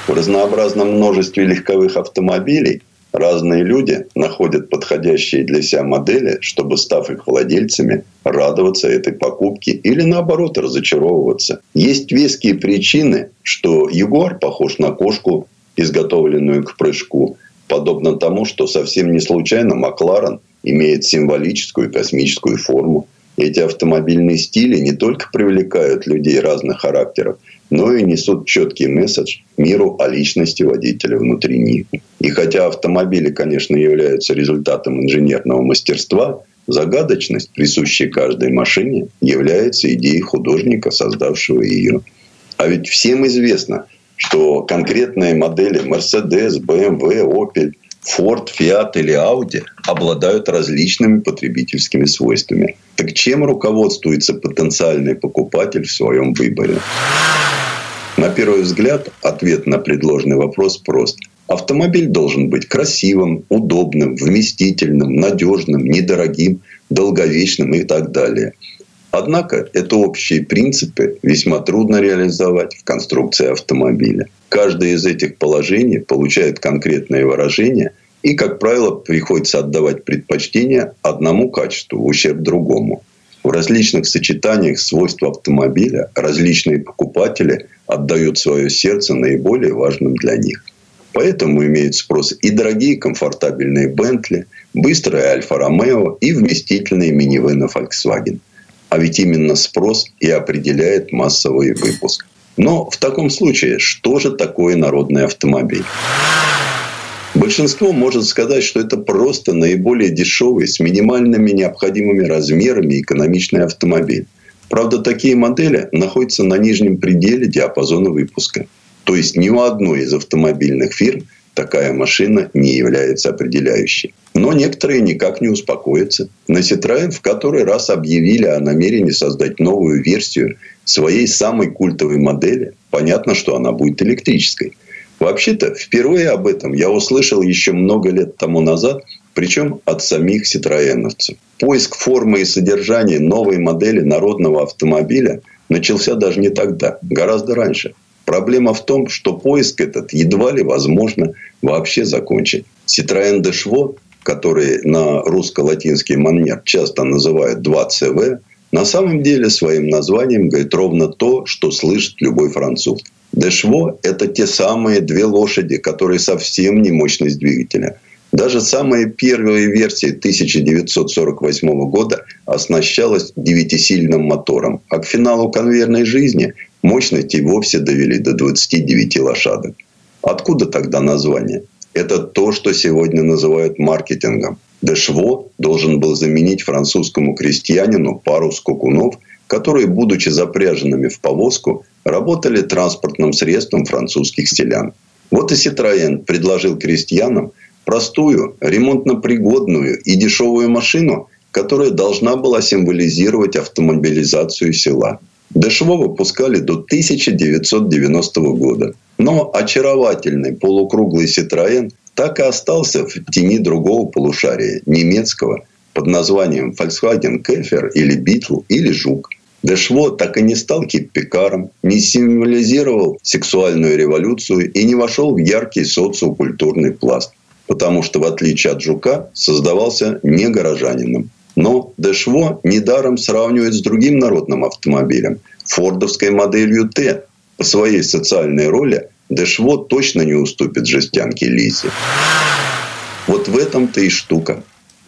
В разнообразном множестве легковых автомобилей разные люди находят подходящие для себя модели, чтобы, став их владельцами, радоваться этой покупке или, наоборот, разочаровываться. Есть веские причины, что Ягуар похож на кошку, изготовленную к прыжку, подобно тому, что совсем не случайно Макларен имеет символическую космическую форму. Эти автомобильные стили не только привлекают людей разных характеров – но и несут четкий месседж миру о личности водителя внутри них. И хотя автомобили, конечно, являются результатом инженерного мастерства, загадочность, присущая каждой машине, является идеей художника, создавшего ее. А ведь всем известно, что конкретные модели Mercedes, BMW, Opel, Ford, Fiat или Audi обладают различными потребительскими свойствами. Так чем руководствуется потенциальный покупатель в своем выборе? На первый взгляд, ответ на предложенный вопрос прост. Автомобиль должен быть красивым, удобным, вместительным, надежным, недорогим, долговечным и так далее. Однако это общие принципы весьма трудно реализовать в конструкции автомобиля. Каждое из этих положений получает конкретное выражение и, как правило, приходится отдавать предпочтение одному качеству ущерб другому. В различных сочетаниях свойств автомобиля различные покупатели отдают свое сердце наиболее важным для них. Поэтому имеют спрос и дорогие комфортабельные Бентли, быстрые Альфа Ромео и вместительные минивены Volkswagen. А ведь именно спрос и определяет массовый выпуск. Но в таком случае, что же такое народный автомобиль? Большинство может сказать, что это просто наиболее дешевый, с минимальными необходимыми размерами экономичный автомобиль. Правда, такие модели находятся на нижнем пределе диапазона выпуска. То есть ни у одной из автомобильных фирм такая машина не является определяющей. Но некоторые никак не успокоятся. На Citroёn в который раз объявили о намерении создать новую версию своей самой культовой модели. Понятно, что она будет электрической. Вообще-то, впервые об этом я услышал еще много лет тому назад, причем от самих ситроеновцев. Поиск формы и содержания новой модели народного автомобиля начался даже не тогда, гораздо раньше. Проблема в том, что поиск этот едва ли возможно вообще закончить. Citroën Deshvo, который на русско-латинский манер часто называют 2CV, на самом деле своим названием говорит ровно то, что слышит любой француз. Дешво – это те самые две лошади, которые совсем не мощность двигателя. Даже самая первая версия 1948 года оснащалась девятисильным мотором, а к финалу конвейерной жизни Мощности вовсе довели до 29 лошадок. Откуда тогда название? Это то, что сегодня называют маркетингом. Дешво должен был заменить французскому крестьянину пару скакунов, которые, будучи запряженными в повозку, работали транспортным средством французских селян. Вот и Citroën предложил крестьянам простую, ремонтно-пригодную и дешевую машину, которая должна была символизировать автомобилизацию села – Дешево выпускали до 1990 года. Но очаровательный полукруглый Citroën так и остался в тени другого полушария, немецкого, под названием Volkswagen Käfer или Beetle или Жук. Дешво так и не стал киппикаром, не символизировал сексуальную революцию и не вошел в яркий социокультурный пласт. Потому что, в отличие от Жука, создавался не горожанином, но Дешво недаром сравнивают с другим народным автомобилем – фордовской моделью Т. По своей социальной роли Deux Chevaux точно не уступит Жестянке Лиззи. Вот в этом-то и штука.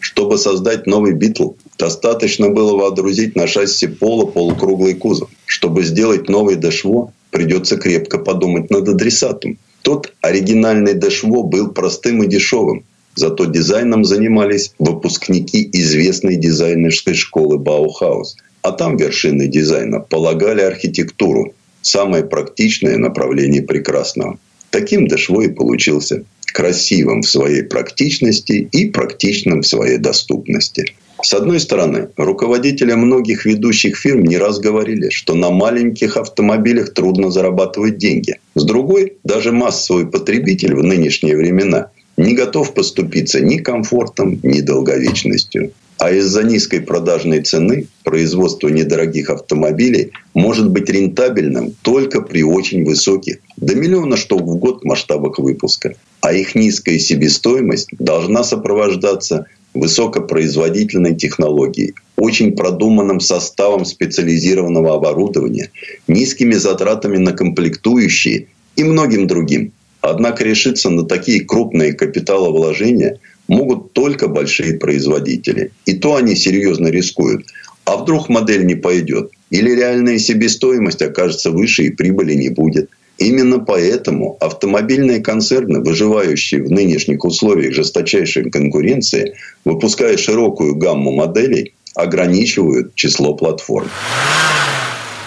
Чтобы создать новый Beetle, достаточно было водрузить на шасси пола полукруглый кузов. Чтобы сделать новый Deux Chevaux, придется крепко подумать над адресатом. Тот оригинальный Deux Chevaux был простым и дешевым – Зато дизайном занимались выпускники известной дизайнерской школы Баухаус. А там вершины дизайна полагали архитектуру, самое практичное направление прекрасного. Таким Дешво и получился. Красивым в своей практичности и практичным в своей доступности. С одной стороны, руководители многих ведущих фирм не раз говорили, что на маленьких автомобилях трудно зарабатывать деньги. С другой, даже массовый потребитель в нынешние времена не готов поступиться ни комфортом, ни долговечностью. А из-за низкой продажной цены производство недорогих автомобилей может быть рентабельным только при очень высоких, до миллиона штук в год масштабах выпуска. А их низкая себестоимость должна сопровождаться высокопроизводительной технологией, очень продуманным составом специализированного оборудования, низкими затратами на комплектующие и многим другим. Однако решиться на такие крупные капиталовложения могут только большие производители. И то они серьезно рискуют. А вдруг модель не пойдет? Или реальная себестоимость окажется выше и прибыли не будет? Именно поэтому автомобильные концерны, выживающие в нынешних условиях жесточайшей конкуренции, выпуская широкую гамму моделей, ограничивают число платформ.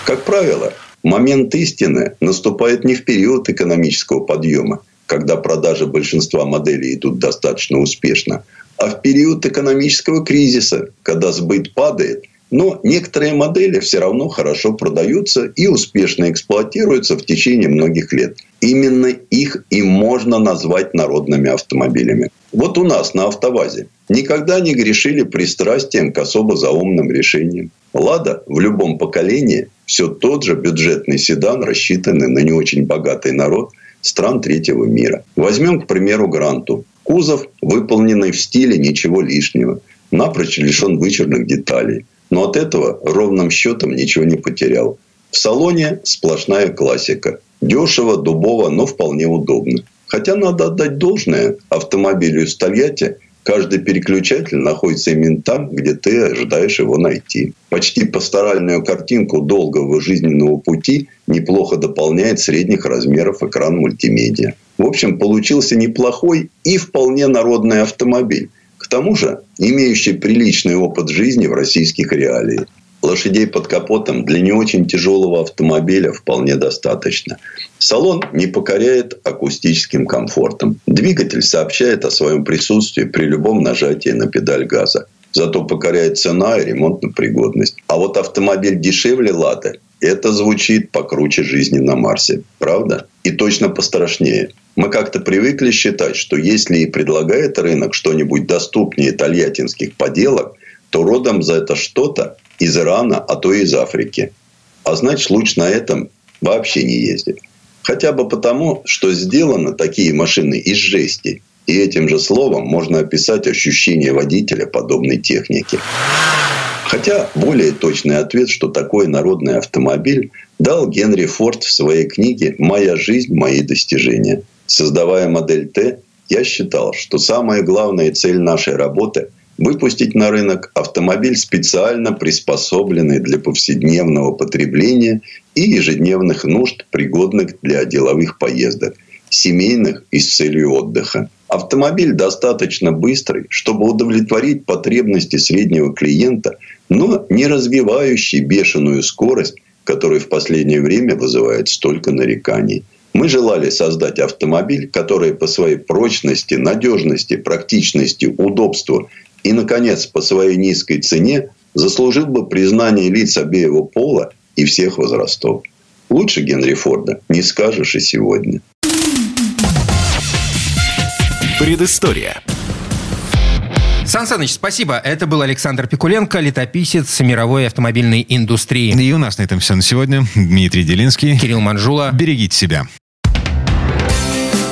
Как правило, Момент истины наступает не в период экономического подъема, когда продажи большинства моделей идут достаточно успешно, а в период экономического кризиса, когда сбыт падает, но некоторые модели все равно хорошо продаются и успешно эксплуатируются в течение многих лет. Именно их и можно назвать народными автомобилями. Вот у нас на автовазе никогда не грешили пристрастием к особо заумным решениям. «Лада» в любом поколении все тот же бюджетный седан, рассчитанный на не очень богатый народ стран третьего мира. Возьмем, к примеру, «Гранту». Кузов, выполненный в стиле ничего лишнего, напрочь лишен вычурных деталей. Но от этого ровным счетом ничего не потерял. В салоне сплошная классика. Дешево, дубово, но вполне удобно. Хотя надо отдать должное автомобилю из Тольятти, Каждый переключатель находится именно там, где ты ожидаешь его найти. Почти пасторальную картинку долгого жизненного пути неплохо дополняет средних размеров экран мультимедиа. В общем, получился неплохой и вполне народный автомобиль. К тому же, имеющий приличный опыт жизни в российских реалиях. Лошадей под капотом для не очень тяжелого автомобиля вполне достаточно. Салон не покоряет акустическим комфортом. Двигатель сообщает о своем присутствии при любом нажатии на педаль газа. Зато покоряет цена и ремонтную пригодность. А вот автомобиль дешевле «Лады» это звучит покруче жизни на Марсе. Правда? И точно пострашнее. Мы как-то привыкли считать, что если и предлагает рынок что-нибудь доступнее тольяттинских поделок, то родом за это что-то из Ирана, а то и из Африки. А значит, лучше на этом вообще не ездить. Хотя бы потому, что сделаны такие машины из жести. И этим же словом можно описать ощущение водителя подобной техники. Хотя более точный ответ, что такой народный автомобиль, дал Генри Форд в своей книге «Моя жизнь. Мои достижения». Создавая модель Т, я считал, что самая главная цель нашей работы выпустить на рынок автомобиль, специально приспособленный для повседневного потребления и ежедневных нужд, пригодных для деловых поездок, семейных и с целью отдыха. Автомобиль достаточно быстрый, чтобы удовлетворить потребности среднего клиента, но не развивающий бешеную скорость, которая в последнее время вызывает столько нареканий. Мы желали создать автомобиль, который по своей прочности, надежности, практичности, удобству и, наконец, по своей низкой цене заслужил бы признание лиц обеего пола и всех возрастов. Лучше Генри Форда не скажешь и сегодня. Предыстория. Сан Саныч, спасибо. Это был Александр Пикуленко, летописец мировой автомобильной индустрии. И у нас на этом все на сегодня. Дмитрий Делинский. Кирилл Манжула. Берегите себя.